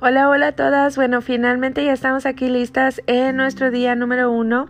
Hola, hola a todas. Bueno, finalmente ya estamos aquí listas en nuestro día número uno.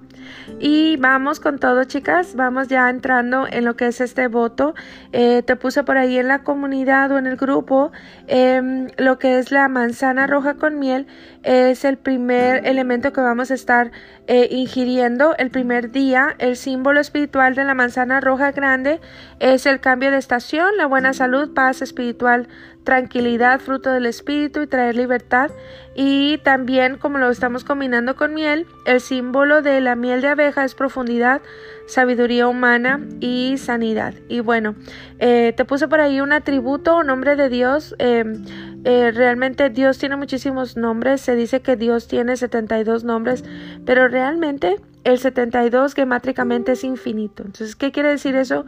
Y vamos con todo, chicas. Vamos ya entrando en lo que es este voto. Eh, te puse por ahí en la comunidad o en el grupo em, lo que es la manzana roja con miel. Es el primer elemento que vamos a estar eh, ingiriendo el primer día. El símbolo espiritual de la manzana roja grande es el cambio de estación, la buena salud, paz espiritual, tranquilidad, fruto del espíritu y traer libertad. Y también, como lo estamos combinando con miel, el símbolo de la miel de abeja es profundidad, sabiduría humana y sanidad. Y bueno, eh, te puse por ahí un atributo o nombre de Dios. Em, eh, realmente Dios tiene muchísimos nombres. Se dice que Dios tiene 72 nombres, pero realmente el 72 gemátricamente es infinito. Entonces, ¿qué quiere decir eso?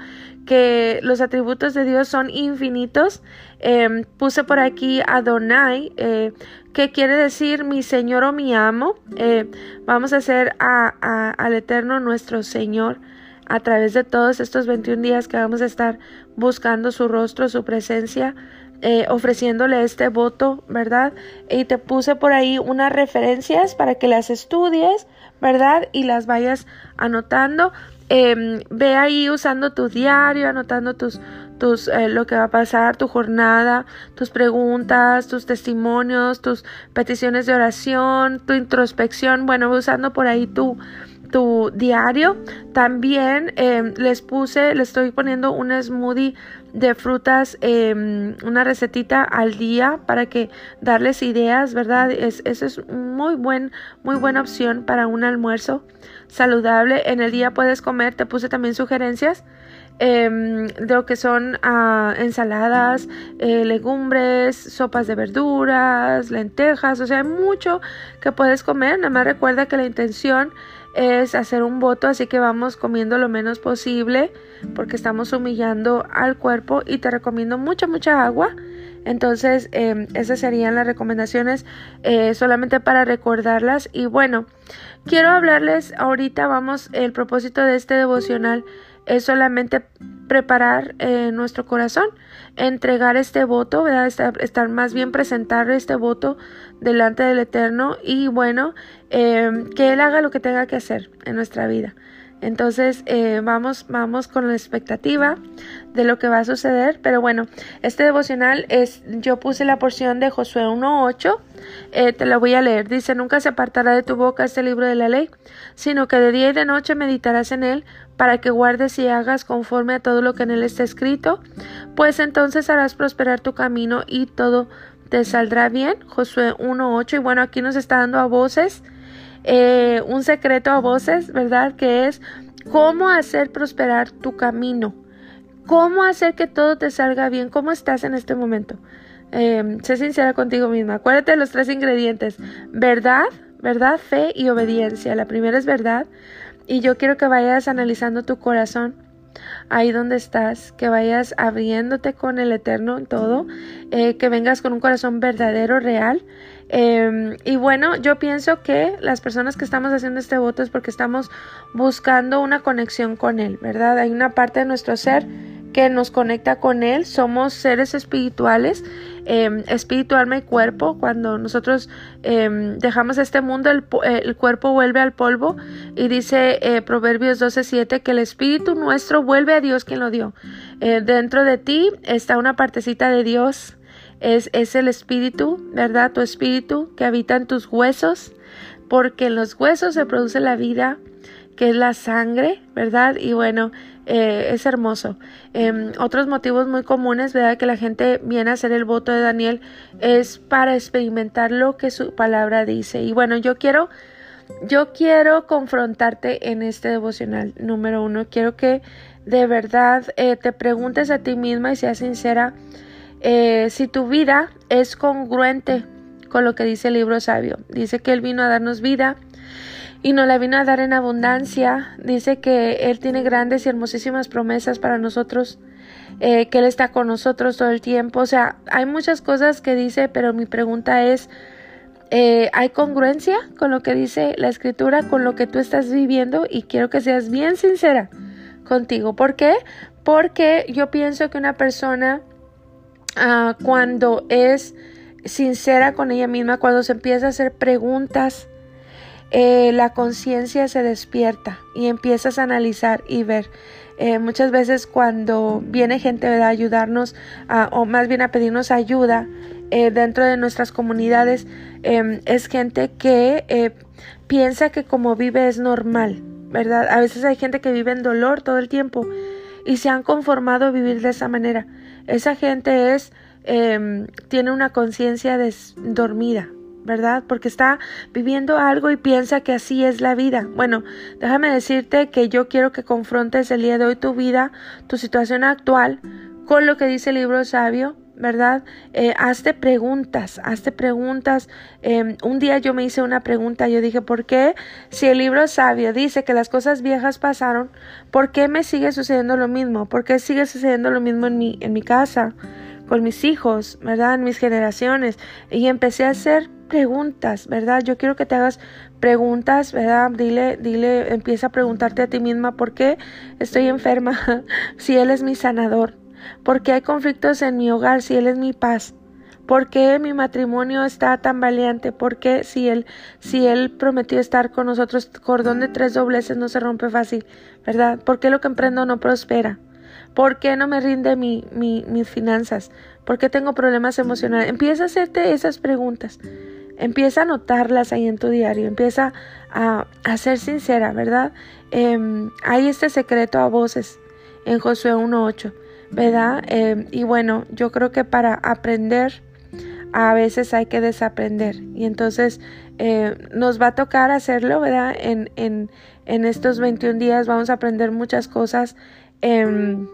Que los atributos de Dios son infinitos. Puse por aquí Adonai, eh, que quiere decir mi Señor o mi amo. Eh, vamos a hacer a, al Eterno nuestro Señor a través de todos estos 21 días que vamos a estar buscando su rostro, su presencia. Eh, ofreciéndole este voto, ¿verdad? Y te puse por ahí unas referencias para que las estudies, ¿verdad? Y las vayas anotando. Em, ve ahí usando tu diario, anotando tus, tus, eh, lo que va a pasar, tu jornada, tus preguntas, tus testimonios, tus peticiones de oración, tu introspección, bueno, usando por ahí tu, tu diario. También em, les puse, les estoy poniendo un smoothie de frutas, em, una recetita al día para que darles ideas, ¿verdad? Es, eso es muy buen, muy buena opción para un almuerzo saludable. En el día puedes comer, te puse también sugerencias. De lo que son ah, ensaladas, eh, legumbres, sopas de verduras, lentejas, o sea, hay mucho que puedes comer. Nada más recuerda que la intención es hacer un voto, así que vamos comiendo lo menos posible porque estamos humillando al cuerpo y te recomiendo mucha, mucha agua. Entonces, em, esas serían las recomendaciones eh, solamente para recordarlas. Y bueno, quiero hablarles ahorita, vamos, el propósito de este devocional es solamente preparar eh, nuestro corazón, entregar este voto, ¿verdad? Estar, más bien presentar este voto delante del Eterno y bueno, em, que Él haga lo que tenga que hacer en nuestra vida. Entonces eh, vamos, vamos con la expectativa de lo que va a suceder. Pero bueno, este devocional es, yo puse la porción de Josué 1.8, eh, te la voy a leer. Dice, nunca se apartará de tu boca este libro de la ley, sino que de día y de noche meditarás en él para que guardes y hagas conforme a todo lo que en él está escrito, pues entonces harás prosperar tu camino y todo te saldrá bien. Josué 1.8 y bueno, aquí nos está dando a voces, eh, un secreto a voces, ¿verdad? Que es cómo hacer prosperar tu camino, cómo hacer que todo te salga bien, cómo estás en este momento. Eh, sé sincera contigo misma. Acuérdate de los tres ingredientes. Verdad, verdad, fe y obediencia. La primera es verdad. Y yo quiero que vayas analizando tu corazón ahí donde estás, que vayas abriéndote con el Eterno en todo, eh, que vengas con un corazón verdadero, real. Em, y bueno, yo pienso que las personas que estamos haciendo este voto es porque estamos buscando una conexión con Él, ¿verdad? Hay una parte de nuestro ser que nos conecta con Él. Somos seres espirituales, eh, espíritu, alma y cuerpo. Cuando nosotros em, dejamos este mundo, el, cuerpo vuelve al polvo. Y dice eh, Proverbios 12:7 que el espíritu nuestro vuelve a Dios quien lo dio. Eh, dentro de ti está una partecita de Dios. Es, es el espíritu, ¿verdad? Tu espíritu que habita en tus huesos. Porque en los huesos se produce la vida que es la sangre, ¿verdad? Y bueno, eh, es hermoso. Em, otros motivos muy comunes, ¿verdad? Que la gente viene a hacer el voto de Daniel es para experimentar lo que su palabra dice. Y bueno, yo quiero, yo quiero confrontarte en este devocional. Número uno, quiero que de verdad eh, te preguntes a ti misma y seas sincera eh, si tu vida es congruente con lo que dice el libro sabio. Dice que Él vino a darnos vida y nos la vino a dar en abundancia. Dice que Él tiene grandes y hermosísimas promesas para nosotros, eh, que Él está con nosotros todo el tiempo. O sea, hay muchas cosas que dice, pero mi pregunta es, eh, ¿hay congruencia con lo que dice la escritura, con lo que tú estás viviendo? Y quiero que seas bien sincera contigo. ¿Por qué? Porque yo pienso que una persona ah, cuando es sincera con ella misma, cuando se empieza a hacer preguntas, eh, la conciencia se despierta y empiezas a analizar y ver. Eh, muchas veces cuando viene gente a ayudarnos o más bien a pedirnos ayuda eh, dentro de nuestras comunidades, em, es gente que piensa que como vive es normal, ¿verdad? A veces hay gente que vive en dolor todo el tiempo y se han conformado a vivir de esa manera. Esa gente es, em, tiene una conciencia dormida, ¿verdad? Porque está viviendo algo y piensa que así es la vida. Bueno, déjame decirte que yo quiero que confrontes el día de hoy tu vida, tu situación actual, con lo que dice el libro sabio, ¿verdad? Eh, hazte preguntas, hazte preguntas. Em, un día yo me hice una pregunta, yo dije, ¿por qué si el libro sabio dice que las cosas viejas pasaron, ¿por qué me sigue sucediendo lo mismo? ¿Por qué sigue sucediendo lo mismo en mi, en mi casa, con mis hijos, ¿verdad? Mis generaciones. Y empecé a hacer preguntas, ¿verdad? Yo quiero que te hagas preguntas, ¿verdad? Dile, dile, empieza a preguntarte a ti misma, ¿por qué estoy enferma si Él es mi sanador? ¿Por qué hay conflictos en mi hogar si Él es mi paz? ¿Por qué mi matrimonio está tan valiente? ¿Por qué si él, si él prometió estar con nosotros, cordón de tres dobleces no se rompe fácil, ¿verdad? ¿Por qué lo que emprendo no prospera? ¿Por qué no me rinde mi, mi, mis finanzas? ¿Por qué tengo problemas emocionales? Empieza a hacerte esas preguntas. Empieza a notarlas ahí en tu diario. Empieza a, a ser sincera, ¿verdad? Eh, hay este secreto a voces en Josué 1.8. ¿verdad? Em, y bueno, yo creo que para aprender a veces hay que desaprender y entonces eh, nos va a tocar hacerlo, ¿verdad? En, en, en, estos 21 días vamos a aprender muchas cosas, em,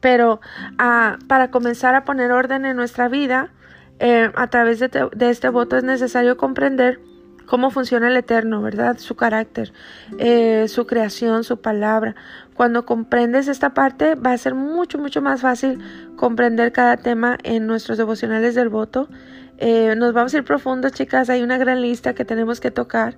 pero ah, para comenzar a poner orden en nuestra vida, eh, a través de, de este voto es necesario comprender cómo funciona el Eterno, ¿verdad? Su carácter, eh, su creación, su palabra. Cuando comprendes esta parte, va a ser mucho, mucho más fácil comprender cada tema en nuestros devocionales del voto. Eh, nos vamos a ir profundo, chicas. Hay una gran lista que tenemos que tocar.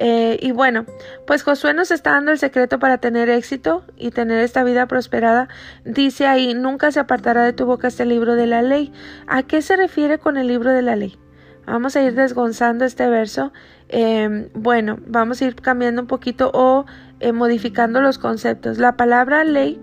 Eh, y bueno, pues Josué nos está dando el secreto para tener éxito y tener esta vida prosperada. Dice ahí, nunca se apartará de tu boca este libro de la ley. ¿A qué se refiere con el libro de la ley? Vamos a ir desgonzando este verso. Em, bueno, vamos a ir cambiando un poquito o eh, modificando los conceptos. La palabra ley,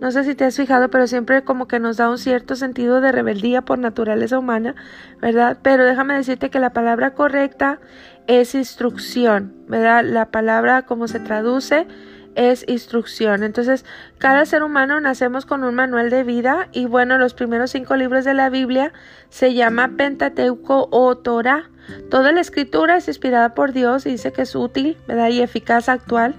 no sé si te has fijado, pero siempre como que nos da un cierto sentido de rebeldía por naturaleza humana, ¿verdad? Pero déjame decirte que la palabra correcta es instrucción, ¿verdad? La palabra como se traduce es instrucción. Entonces, cada ser humano nacemos con un manual de vida y bueno, los primeros cinco libros de la Biblia se llama Pentateuco o Torah. Toda la escritura es inspirada por Dios y dice que es útil, ¿verdad? Y eficaz actual.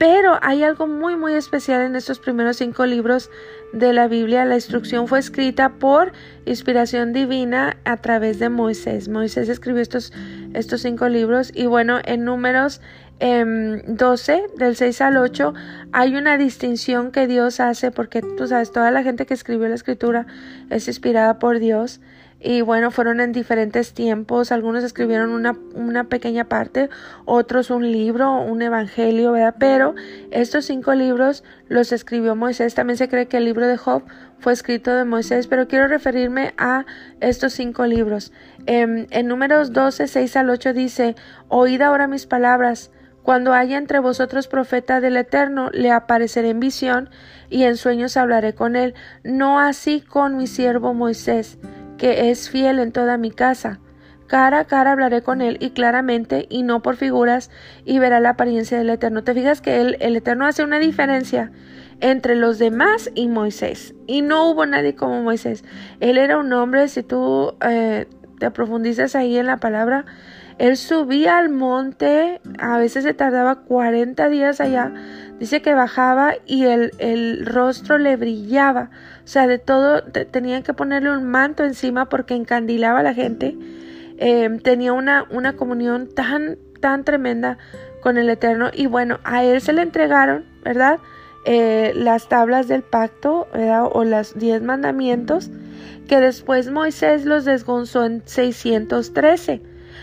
Pero hay algo muy, muy especial en estos primeros cinco libros de la Biblia. La instrucción fue escrita por inspiración divina a través de Moisés. Moisés escribió estos, estos cinco libros. Y bueno, en números 12, em, del 6 al 8, hay una distinción que Dios hace porque tú sabes, toda la gente que escribió la escritura es inspirada por Dios y bueno, fueron en diferentes tiempos, algunos escribieron una, una pequeña parte, otros un libro, un evangelio, ¿verdad? Pero estos cinco libros los escribió Moisés, también se cree que el libro de Job fue escrito de Moisés, pero quiero referirme a estos cinco libros. En, em, en números 12, 6 al 8 dice, oíd ahora mis palabras, cuando haya entre vosotros profeta del Eterno, le apareceré en visión y en sueños hablaré con él, no así con mi siervo Moisés, que es fiel en toda mi casa. Cara a cara hablaré con él y claramente y no por figuras y verá la apariencia del Eterno. Te fijas que el, el Eterno hace una diferencia entre los demás y Moisés. Y no hubo nadie como Moisés. Él era un hombre, si tú eh, te profundizas ahí en la palabra, él subía al monte, a veces se tardaba 40 días allá, dice que bajaba y el, el rostro le brillaba, sea, de todo, tenían que ponerle un manto encima porque encandilaba a la gente, em, tenía una, una comunión tan, tan tremenda con el Eterno y bueno, a él se le entregaron, ¿verdad? Eh, las tablas del pacto, ¿verdad? O las diez mandamientos, que después Moisés los desgonzó en 613.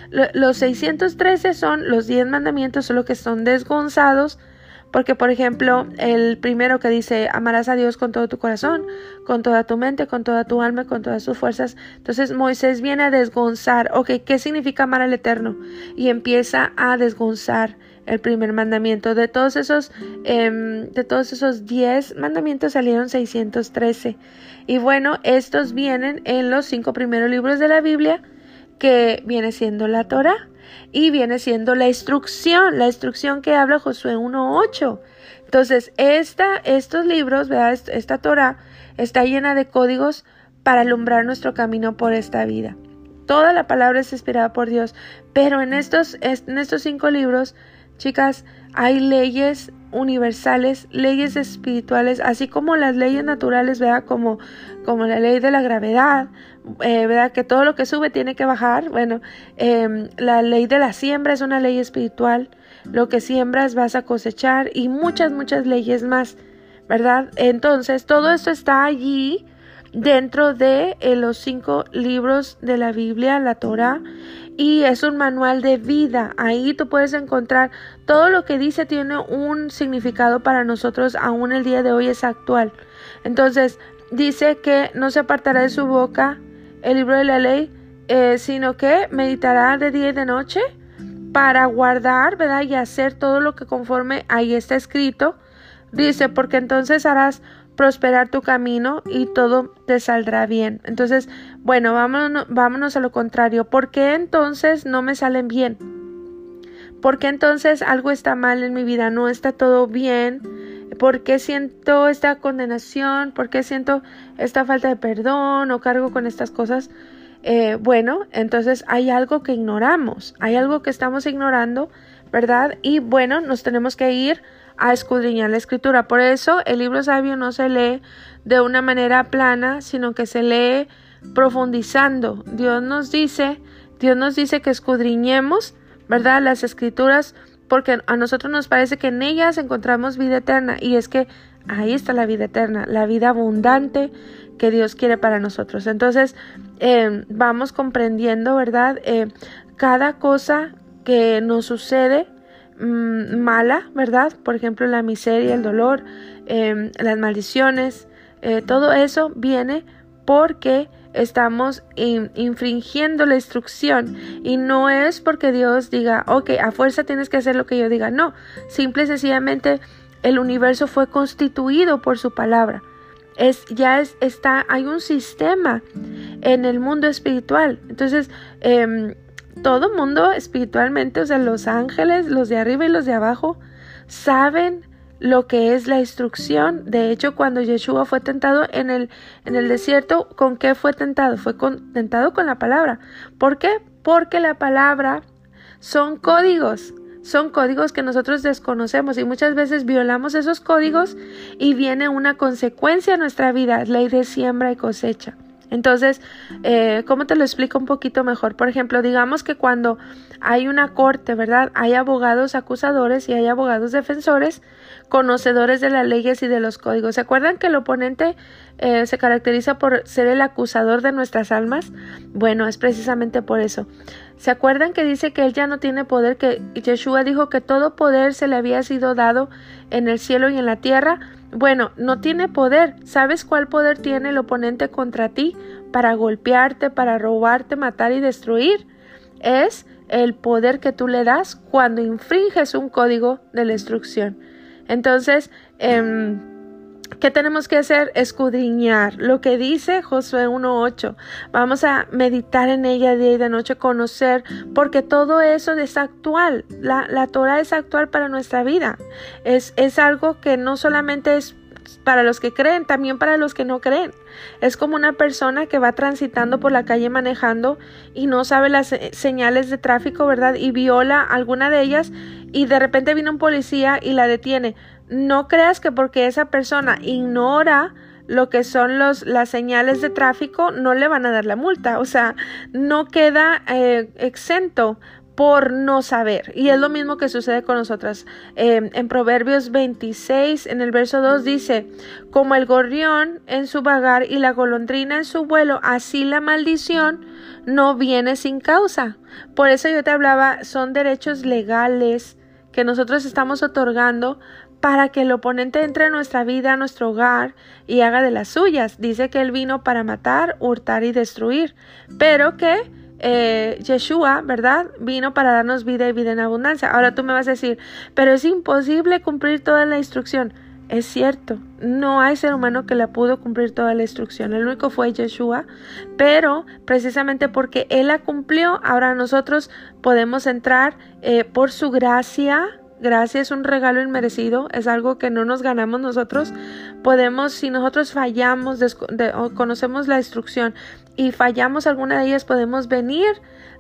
Los 613 son los 10 mandamientos, solo que son desgonzados Porque, por ejemplo, el primero que dice, amarás a Dios con todo tu corazón, con toda tu mente, con toda tu alma, con todas tus fuerzas. Entonces Moisés viene a desgonzar, ok, ¿qué significa amar al Eterno? Y empieza a desgonzar el primer mandamiento. De todos esos, em, de todos esos diez mandamientos salieron 613. Y bueno, estos vienen en los cinco primeros libros de la Biblia, que viene siendo la Torah y viene siendo la instrucción, la instrucción que habla Josué 1.8. Entonces, esta, estos libros, ¿verdad? esta Torah está llena de códigos para alumbrar nuestro camino por esta vida. Toda la palabra es inspirada por Dios, pero en estos, en estos cinco libros, chicas, hay leyes universales, leyes espirituales, así como las leyes naturales, ¿verdad? Como, como la ley de la gravedad, eh, ¿verdad? Que todo lo que sube tiene que bajar. Bueno, em, la ley de la siembra es una ley espiritual. Lo que siembras vas a cosechar y muchas, muchas leyes más, ¿verdad? Entonces, todo esto está allí dentro de eh, los cinco libros de la Biblia, la Torah y es un manual de vida. Ahí tú puedes encontrar todo lo que dice tiene un significado para nosotros, aún el día de hoy es actual. Entonces, dice que no se apartará de su boca el libro de la ley, eh, sino que meditará de día y de noche para guardar, ¿verdad? Y hacer todo lo que conforme ahí está escrito. Dice, porque entonces harás prosperar tu camino y todo te saldrá bien. Entonces, bueno, vámonos, vámonos a lo contrario. ¿Por qué entonces no me salen bien? ¿Por qué entonces algo está mal en mi vida? No está todo bien. ¿Por qué siento esta condenación? ¿Por qué siento esta falta de perdón o cargo con estas cosas? Eh, bueno, entonces hay algo que ignoramos, hay algo que estamos ignorando, ¿verdad? Y bueno, nos tenemos que ir a escudriñar la escritura. Por eso el libro sabio no se lee de una manera plana, sino que se lee profundizando. Dios nos dice, Dios nos dice que escudriñemos, ¿verdad? Las escrituras, porque a nosotros nos parece que en ellas encontramos vida eterna y es que ahí está la vida eterna, la vida abundante que Dios quiere para nosotros. Entonces, eh, vamos comprendiendo, ¿verdad? Eh, cada cosa que nos sucede Mm, mala, ¿verdad? Por ejemplo, la miseria, el dolor, em, las maldiciones, eh, todo eso viene porque estamos infringiendo la instrucción y no es porque Dios diga, ok, a fuerza tienes que hacer lo que yo diga, no, simple y sencillamente el universo fue constituido por su palabra. Es, ya es, está, hay un sistema en el mundo espiritual. Entonces, eh, todo mundo espiritualmente, o sea, los ángeles, los de arriba y los de abajo, saben lo que es la instrucción. De hecho, cuando Yeshua fue tentado en el, en el desierto, ¿con qué fue tentado? Fue tentado con la palabra. ¿Por qué? Porque la palabra son códigos. Son códigos que nosotros desconocemos y muchas veces violamos esos códigos y viene una consecuencia en nuestra vida, ley de siembra y cosecha. Entonces, eh, ¿cómo te lo explico un poquito mejor? Por ejemplo, digamos que cuando hay una corte, ¿verdad? Hay abogados acusadores y hay abogados defensores, conocedores de las leyes y de los códigos. ¿Se acuerdan que el oponente eh, se caracteriza por ser el acusador de nuestras almas? Bueno, es precisamente por eso. ¿Se acuerdan que dice que él ya no tiene poder, que Yeshua dijo que todo poder se le había sido dado en el cielo y en la tierra? Bueno, no tiene poder. ¿Sabes cuál poder tiene el oponente contra ti para golpearte, para robarte, matar y destruir? Es el poder que tú le das cuando infringes un código de la instrucción. Entonces, eh, ¿Qué tenemos que hacer? Escudriñar lo que dice Josué 1.8. Vamos a meditar en ella día y de noche, conocer, porque todo eso es actual. La, la Torah es actual para nuestra vida. Es, es algo que no solamente es para los que creen, también para los que no creen. Es como una persona que va transitando por la calle manejando y no sabe las señales de tráfico, ¿verdad? Y viola alguna de ellas y de repente viene un policía y la detiene no creas que porque esa persona ignora lo que son los, las señales de tráfico, no le van a dar la multa. O sea, no queda eh, exento por no saber. Y es lo mismo que sucede con nosotras. Em, en Proverbios 26, en el verso 2 dice, como el gorrión en su vagar y la golondrina en su vuelo, así la maldición no viene sin causa. Por eso yo te hablaba, son derechos legales que nosotros estamos otorgando para que el oponente entre en nuestra vida, nuestro hogar y haga de las suyas. Dice que Él vino para matar, hurtar y destruir, pero que eh, Yeshua, ¿verdad? Vino para darnos vida y vida en abundancia. Ahora tú me vas a decir, pero es imposible cumplir toda la instrucción. Es cierto, no hay ser humano que la pudo cumplir toda la instrucción. El único fue Yeshua, pero precisamente porque Él la cumplió, ahora nosotros podemos entrar eh, por su gracia, Gracia es un regalo inmerecido, es algo que no nos ganamos nosotros. Podemos, si nosotros fallamos, o conocemos la instrucción y fallamos alguna de ellas, podemos venir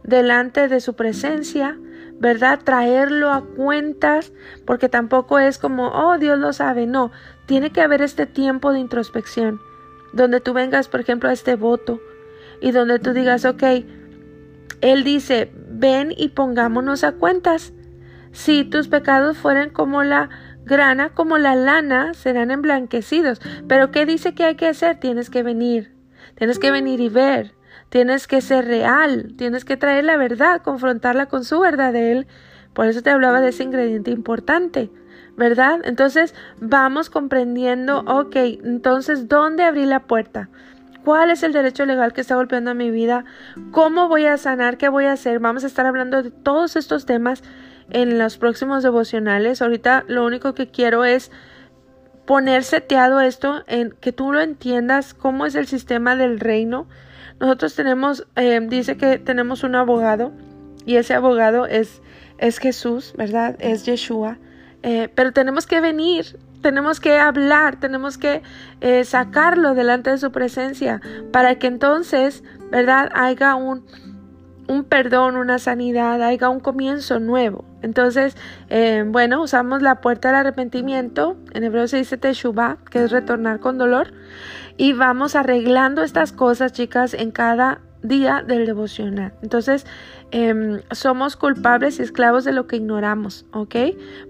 delante de su presencia, ¿verdad? Traerlo a cuentas, porque tampoco es como, oh, Dios lo sabe, no, tiene que haber este tiempo de introspección, donde tú vengas, por ejemplo, a este voto y donde tú digas, ok, Él dice, ven y pongámonos a cuentas. Si tus pecados fueren como la grana, como la lana, serán emblanquecidos. Pero ¿qué dice que hay que hacer? Tienes que venir. Tienes que venir y ver. Tienes que ser real. Tienes que traer la verdad, confrontarla con su verdad de Él. Por eso te hablaba de ese ingrediente importante. ¿Verdad? Entonces vamos comprendiendo, ok, entonces, ¿dónde abrí la puerta? ¿Cuál es el derecho legal que está golpeando a mi vida? ¿Cómo voy a sanar? ¿Qué voy a hacer? Vamos a estar hablando de todos estos temas en los próximos devocionales. Ahorita lo único que quiero es poner seteado esto en que tú lo entiendas cómo es el sistema del reino. Nosotros tenemos, eh, dice que tenemos un abogado y ese abogado es, es Jesús, ¿verdad? Es Yeshua. Eh, pero tenemos que venir, tenemos que hablar, tenemos que eh, sacarlo delante de su presencia para que entonces, ¿verdad? Haya un, un perdón, una sanidad, haya un comienzo nuevo. Entonces, eh, bueno, usamos la puerta del arrepentimiento, en hebreo se dice teshuvah, que es retornar con dolor, y vamos arreglando estas cosas, chicas, en cada día del devocional. Entonces, em, somos culpables y esclavos de lo que ignoramos, ¿ok?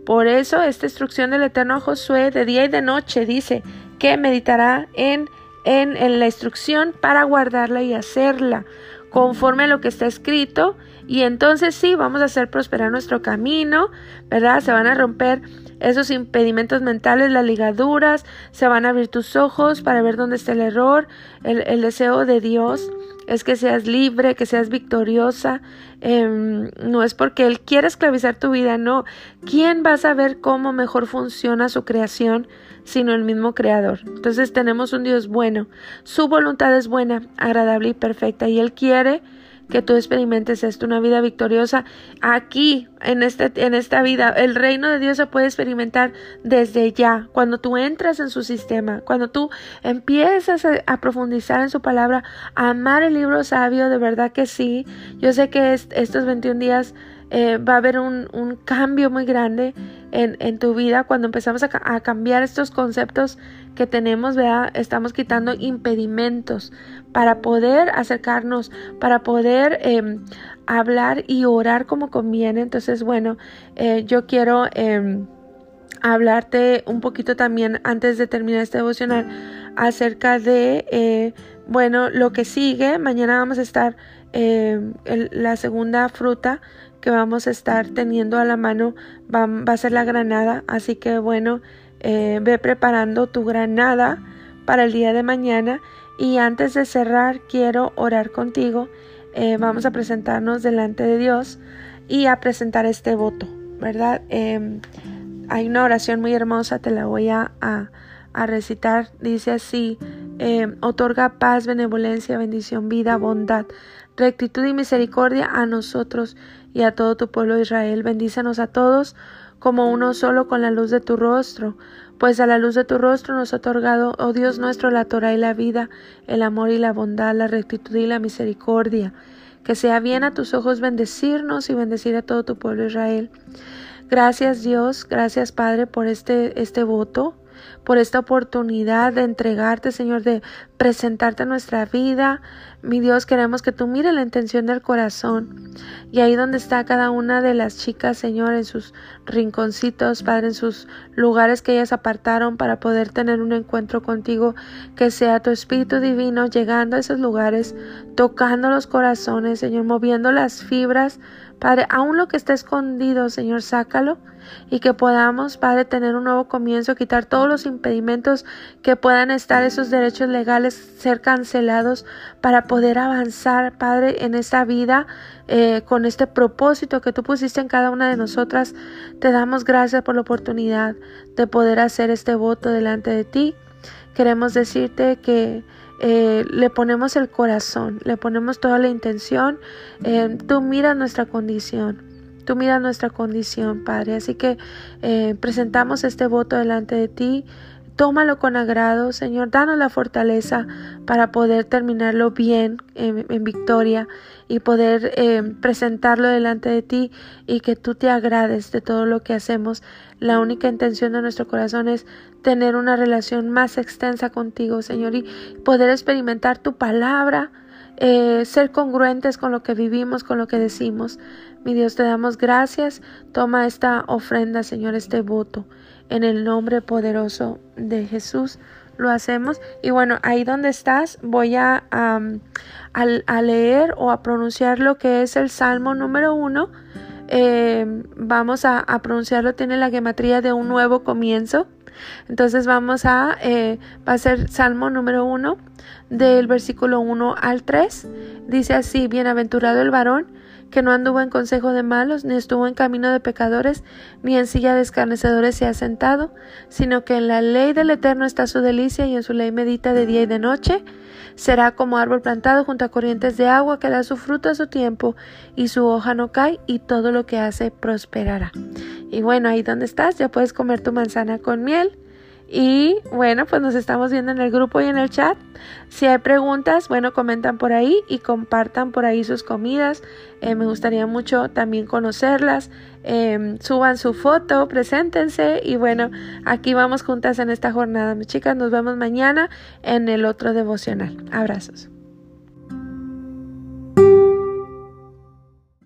Por eso, esta instrucción del Eterno Josué de día y de noche dice que meditará en, en, en la instrucción para guardarla y hacerla conforme a lo que está escrito y entonces sí, vamos a hacer prosperar nuestro camino, ¿verdad? Se van a romper esos impedimentos mentales, las ligaduras, se van a abrir tus ojos para ver dónde está el error. El, deseo de Dios es que seas libre, que seas victoriosa. Em, no es porque Él quiere esclavizar tu vida, no. ¿Quién va a saber cómo mejor funciona su creación? Sino el mismo Creador. Entonces tenemos un Dios bueno. Su voluntad es buena, agradable y perfecta. Y Él quiere que tú experimentes esto, una vida victoriosa aquí, en, este, en esta vida. El reino de Dios se puede experimentar desde ya, cuando tú entras en su sistema, cuando tú empiezas a, profundizar en su palabra, a amar el libro sabio, de verdad que sí. Yo sé que estos 21 días eh, va a haber un, un, cambio muy grande en, en tu vida cuando empezamos a, cambiar estos conceptos que tenemos, ¿verdad? Estamos quitando impedimentos para poder acercarnos, para poder eh, hablar y orar como conviene. Entonces, bueno, eh, yo quiero eh, hablarte un poquito también antes de terminar este devocional acerca de, eh, bueno, lo que sigue. Mañana vamos a estar el, la segunda fruta que vamos a estar teniendo a la mano va, va a ser la granada. Así que bueno, eh, ve preparando tu granada para el día de mañana. Y antes de cerrar, quiero orar contigo. Eh, vamos a presentarnos delante de Dios y a presentar este voto, ¿verdad? Em, hay una oración muy hermosa, te la voy a, a, recitar. Dice así, em, otorga paz, benevolencia, bendición, vida, bondad, rectitud y misericordia a nosotros y a todo tu pueblo Israel. Bendícenos a todos como uno solo con la luz de tu rostro, pues a la luz de tu rostro nos ha otorgado, oh Dios nuestro, la Torah y la vida, el amor y la bondad, la rectitud y la misericordia. Que sea bien a tus ojos bendecirnos y bendecir a todo tu pueblo Israel. Gracias Dios, gracias Padre por este, este voto por esta oportunidad de entregarte, Señor, de presentarte nuestra vida. Mi Dios, queremos que tú mires la intención del corazón. Y ahí donde está cada una de las chicas, Señor, en sus rinconcitos, Padre, en sus lugares que ellas apartaron para poder tener un encuentro contigo, que sea tu Espíritu Divino llegando a esos lugares, tocando los corazones, Señor, moviendo las fibras Padre, aún lo que está escondido, Señor, sácalo y que podamos, Padre, tener un nuevo comienzo, quitar todos los impedimentos que puedan estar, esos derechos legales, ser cancelados para poder avanzar, Padre, en esta vida eh, con este propósito que tú pusiste en cada una de nosotras. Te damos gracias por la oportunidad de poder hacer este voto delante de ti. Queremos decirte que eh, le ponemos el corazón, le ponemos toda la intención. Eh, tú miras nuestra condición. Tú miras nuestra condición, Padre. Así que eh, presentamos este voto delante de ti. Tómalo con agrado, Señor. Danos la fortaleza para poder terminarlo bien en, victoria y poder presentarlo delante de ti y que tú te agrades de todo lo que hacemos. La única intención de nuestro corazón es tener una relación más extensa contigo, Señor, y poder experimentar tu palabra, eh, ser congruentes con lo que vivimos, con lo que decimos. Mi Dios, te damos gracias. Toma esta ofrenda, Señor, este voto. En el nombre poderoso de Jesús lo hacemos. Y bueno, ahí donde estás, voy a, a, leer o a pronunciar lo que es el Salmo número uno. Eh, vamos a, pronunciarlo, tiene la gematría de un nuevo comienzo. Entonces vamos a, eh, va a ser Salmo número 1 del versículo 1 al 3. Dice así, bienaventurado el varón que no anduvo en consejo de malos, ni estuvo en camino de pecadores, ni en silla de escarnecedores se ha sentado, sino que en la ley del Eterno está su delicia y en su ley medita de día y de noche. Será como árbol plantado junto a corrientes de agua que da su fruto a su tiempo y su hoja no cae y todo lo que hace prosperará. Y bueno, ahí donde estás ya puedes comer tu manzana con miel. Y bueno, pues nos estamos viendo en el grupo y en el chat. Si hay preguntas, bueno, comentan por ahí y compartan por ahí sus comidas. Eh, me gustaría mucho también conocerlas. Em, suban su foto, preséntense y bueno, aquí vamos juntas en esta jornada. Mis chicas, nos vemos mañana en el otro devocional. Abrazos.